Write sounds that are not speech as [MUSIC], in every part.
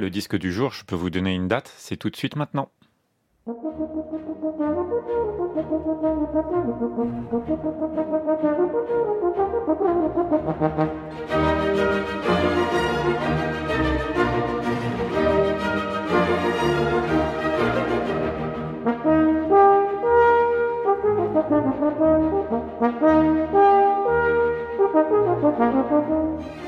Le disque du jour, je peux vous donner une date, c'est tout de suite maintenant. [LAUGHS]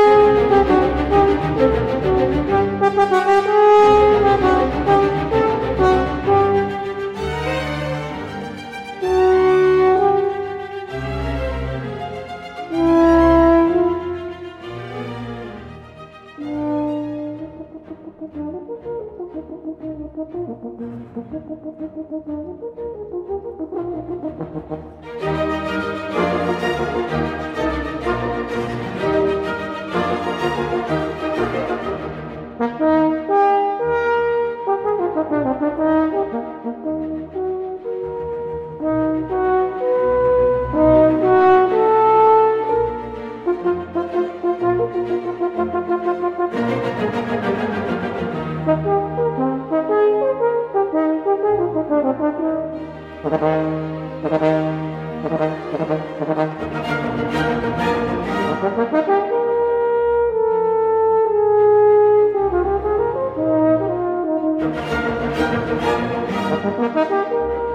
Thank you.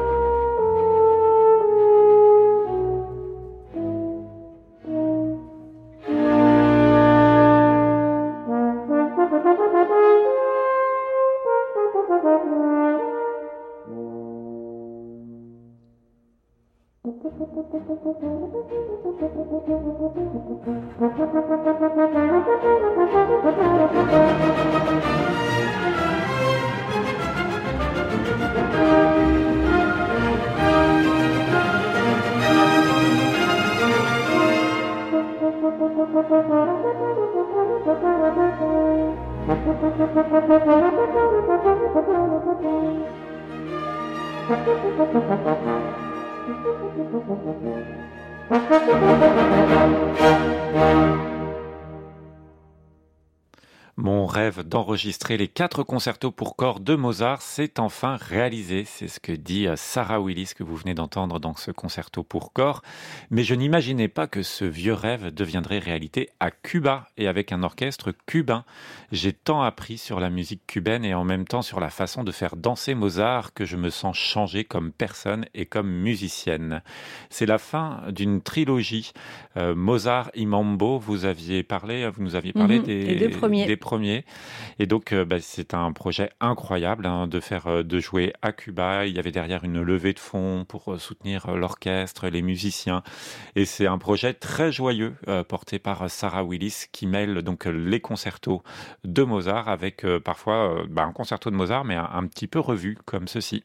Música Mon rêve d'enregistrer les quatre concertos pour corps de Mozart s'est enfin réalisé. C'est ce que dit euh, Sarah Willis que vous venez d'entendre dans ce concerto pour corps. Mais je n'imaginais pas que ce vieux rêve deviendrait réalité à Cuba et avec un orchestre cubain. J'ai tant appris sur la musique cubaine et en même temps sur la façon de faire danser Mozart que je me sens changée comme personne et comme musicienne. C'est la fin d'une trilogie. Euh, Mozart Imambo, vous aviez parlé, vous nous aviez parlé Mhm. des, deux premiers. des Et donc, euh, bah, c'est un projet incroyable hein, de faire, euh, de jouer à Cuba. Il y avait derrière une levée de fonds pour euh, soutenir l'orchestre, les musiciens. Et c'est un projet très joyeux porté par Sarah Willis qui mêle donc les concertos de Mozart avec parfois bah, un concerto de Mozart, mais un petit peu revu comme ceci.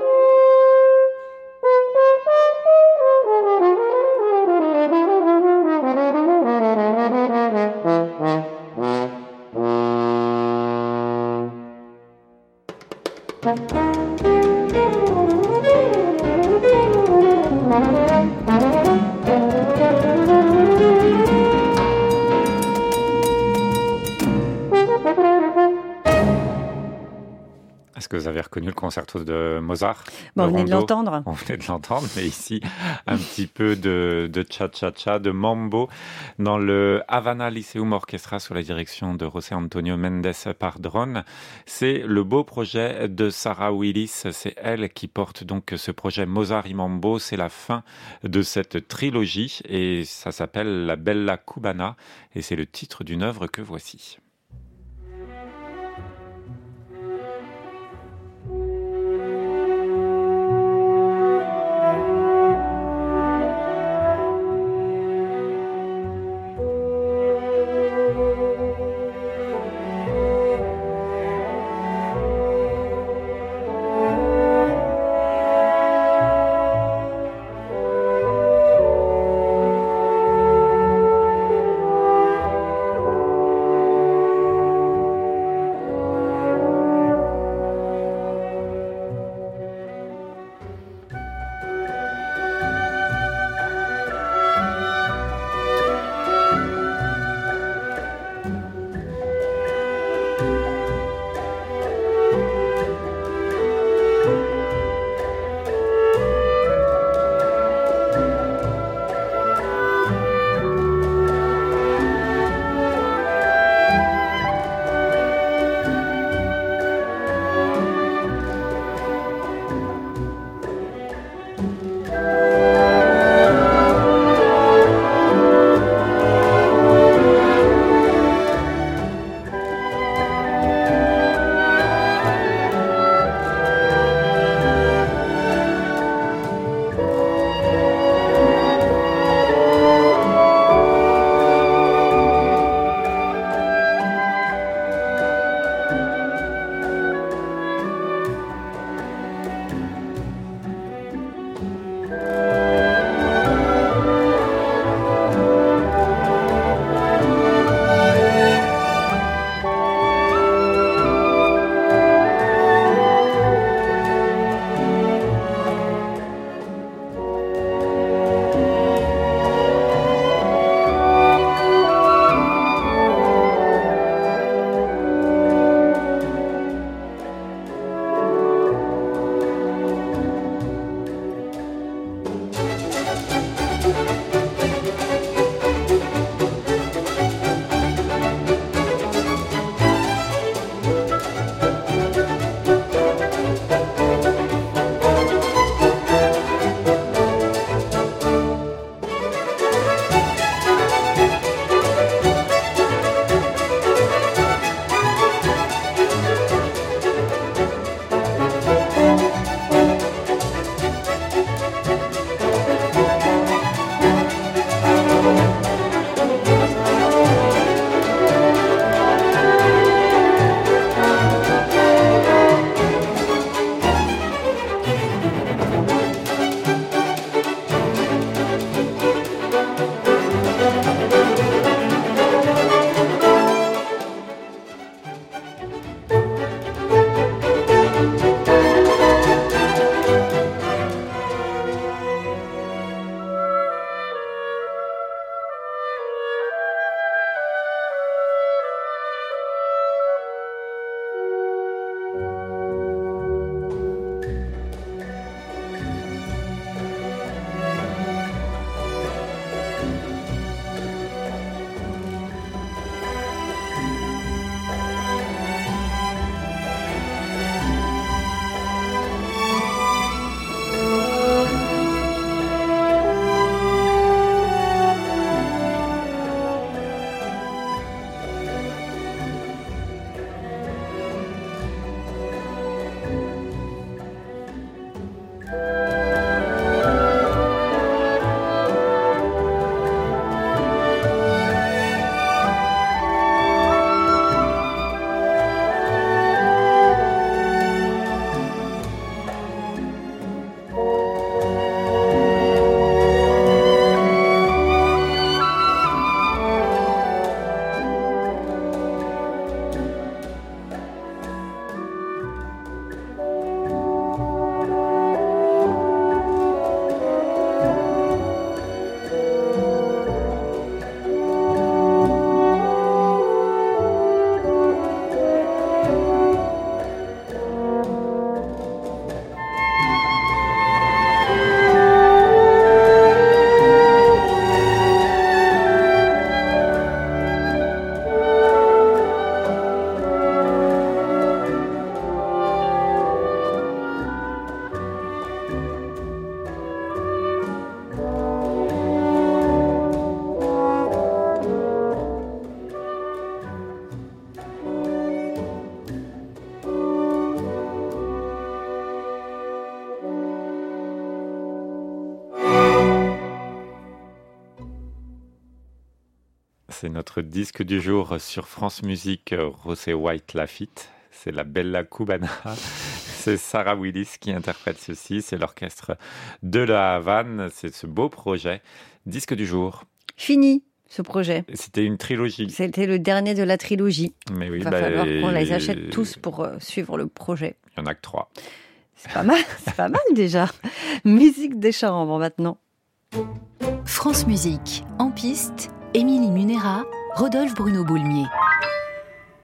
concerto de Mozart. on venait de l'entendre. On venait de l'entendre, mais ici, un petit peu de, de cha-cha-cha, de mambo, dans le Havana Lyceum Orchestra sous la direction de José Antonio Mendes Pardron. C'est le beau projet de Sarah Willis. C'est elle qui porte donc ce projet Mozart y Mambo. C'est la fin de cette trilogie et ça s'appelle La Bella Cubana et c'est le titre d'une œuvre que voici. Bye. C'est notre disque du jour sur France Musique, Rosé White Lafitte. C'est la Bella Cubana. [LAUGHS] C'est Sarah Willis qui interprète ceci. C'est l'orchestre de la Havane. C'est ce beau projet. Disque du jour. Fini ce projet. C'était une trilogie. C'était le dernier de la trilogie. Mais oui, Il va bah, falloir qu'on les achète tous pour euh, suivre le projet. Il y en a que trois. C'est pas mal, [LAUGHS] c'est pas mal déjà. Musique des chambres maintenant. France Musique, en piste, Émilie Munera, Rodolphe Bruno Boulmier.